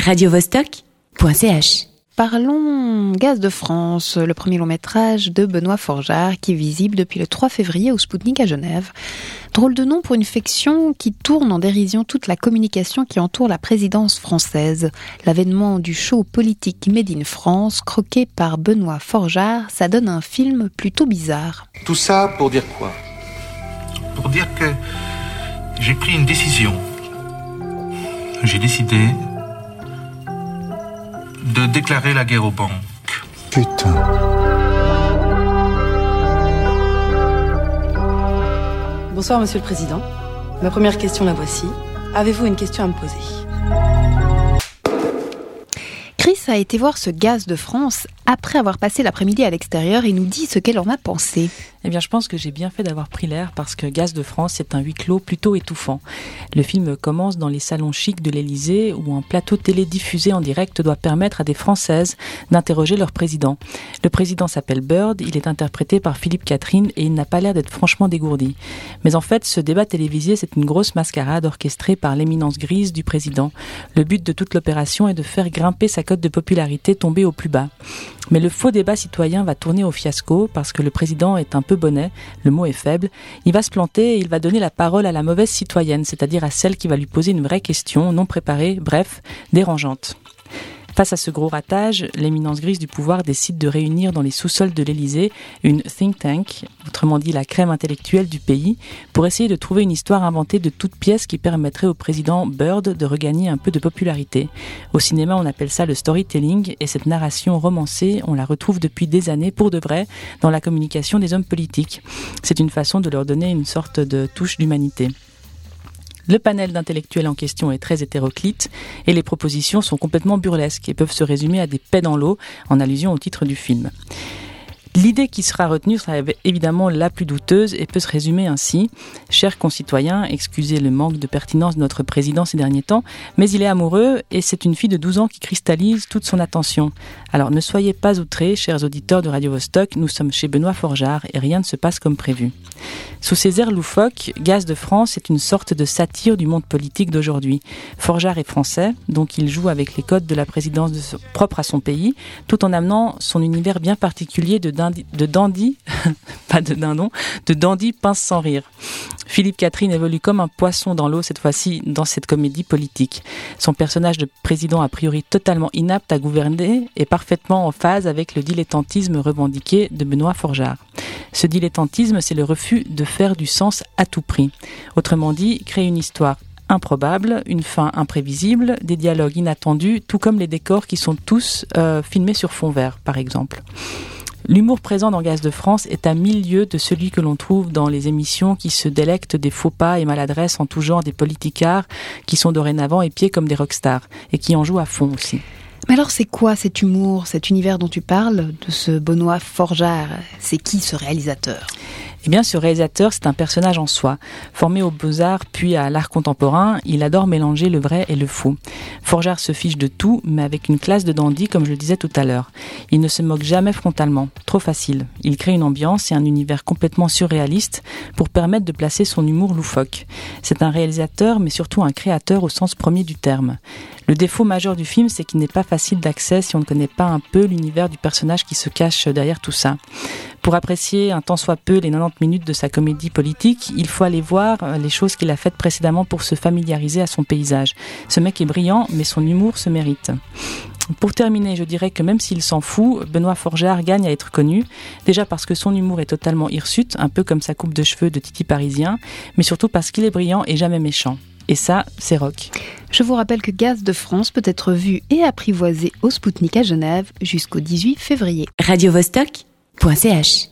radiovostok.ch. Parlons Gaz de France, le premier long métrage de Benoît Forgeard qui est visible depuis le 3 février au Spoutnik à Genève. Drôle de nom pour une fiction qui tourne en dérision toute la communication qui entoure la présidence française. L'avènement du show politique Made in France, croqué par Benoît Forgeard, ça donne un film plutôt bizarre. Tout ça pour dire quoi? Pour dire que j'ai pris une décision. J'ai décidé de déclarer la guerre aux banques. Putain. Bonsoir, Monsieur le Président. Ma première question la voici. Avez-vous une question à me poser? Chris a été voir ce gaz de France après avoir passé l'après-midi à l'extérieur et nous dit ce qu'elle en a pensé. Eh bien, je pense que j'ai bien fait d'avoir pris l'air parce que Gaz de France est un huis clos plutôt étouffant. Le film commence dans les salons chics de l'Élysée où un plateau télé diffusé en direct doit permettre à des Françaises d'interroger leur président. Le président s'appelle Bird, il est interprété par Philippe Catherine et il n'a pas l'air d'être franchement dégourdi. Mais en fait, ce débat télévisé, c'est une grosse mascarade orchestrée par l'éminence grise du président. Le but de toute l'opération est de faire grimper sa cote de popularité tombée au plus bas. Mais le faux débat citoyen va tourner au fiasco parce que le président est un peu bonnet, le mot est faible, il va se planter et il va donner la parole à la mauvaise citoyenne, c'est-à-dire à celle qui va lui poser une vraie question, non préparée, bref, dérangeante. Face à ce gros ratage, l'éminence grise du pouvoir décide de réunir dans les sous-sols de l'Élysée une think tank, autrement dit la crème intellectuelle du pays, pour essayer de trouver une histoire inventée de toute pièce qui permettrait au président Bird de regagner un peu de popularité. Au cinéma, on appelle ça le storytelling et cette narration romancée, on la retrouve depuis des années pour de vrai dans la communication des hommes politiques. C'est une façon de leur donner une sorte de touche d'humanité. Le panel d'intellectuels en question est très hétéroclite et les propositions sont complètement burlesques et peuvent se résumer à des paix dans l'eau en allusion au titre du film. L'idée qui sera retenue sera évidemment la plus douteuse et peut se résumer ainsi. Chers concitoyens, excusez le manque de pertinence de notre président ces derniers temps, mais il est amoureux et c'est une fille de 12 ans qui cristallise toute son attention. Alors ne soyez pas outrés, chers auditeurs de Radio Vostok, nous sommes chez Benoît Forgeard et rien ne se passe comme prévu. Sous ces airs loufoques, Gaz de France est une sorte de satire du monde politique d'aujourd'hui. Forgeard est français, donc il joue avec les codes de la présidence de propre à son pays, tout en amenant son univers bien particulier de de dandy, pas de dindon, de dandy pince sans rire. Philippe Catherine évolue comme un poisson dans l'eau cette fois-ci dans cette comédie politique. Son personnage de président a priori totalement inapte à gouverner est parfaitement en phase avec le dilettantisme revendiqué de Benoît Forgeard. Ce dilettantisme, c'est le refus de faire du sens à tout prix. Autrement dit, créer une histoire improbable, une fin imprévisible, des dialogues inattendus, tout comme les décors qui sont tous euh, filmés sur fond vert, par exemple. L'humour présent dans Gaz de France est à mille lieues de celui que l'on trouve dans les émissions qui se délectent des faux pas et maladresses en tout genre des politicards qui sont dorénavant épiés comme des rockstars et qui en jouent à fond aussi. Mais alors c'est quoi cet humour, cet univers dont tu parles, de ce Benoît Forgeard? C'est qui ce réalisateur? Eh bien, ce réalisateur, c'est un personnage en soi. Formé aux beaux-arts puis à l'art contemporain, il adore mélanger le vrai et le faux. Forgeard se fiche de tout, mais avec une classe de dandy, comme je le disais tout à l'heure. Il ne se moque jamais frontalement, trop facile. Il crée une ambiance et un univers complètement surréaliste pour permettre de placer son humour loufoque. C'est un réalisateur, mais surtout un créateur au sens premier du terme. Le défaut majeur du film, c'est qu'il n'est pas facile d'accès si on ne connaît pas un peu l'univers du personnage qui se cache derrière tout ça. Pour apprécier un tant soit peu les 90 minutes de sa comédie politique, il faut aller voir euh, les choses qu'il a faites précédemment pour se familiariser à son paysage. Ce mec est brillant, mais son humour se mérite. Pour terminer, je dirais que même s'il s'en fout, Benoît Forgeard gagne à être connu. Déjà parce que son humour est totalement hirsute, un peu comme sa coupe de cheveux de Titi parisien, mais surtout parce qu'il est brillant et jamais méchant. Et ça, c'est rock. Je vous rappelle que Gaz de France peut être vu et apprivoisé au Spoutnik à Genève jusqu'au 18 février. Radio Vostok.ch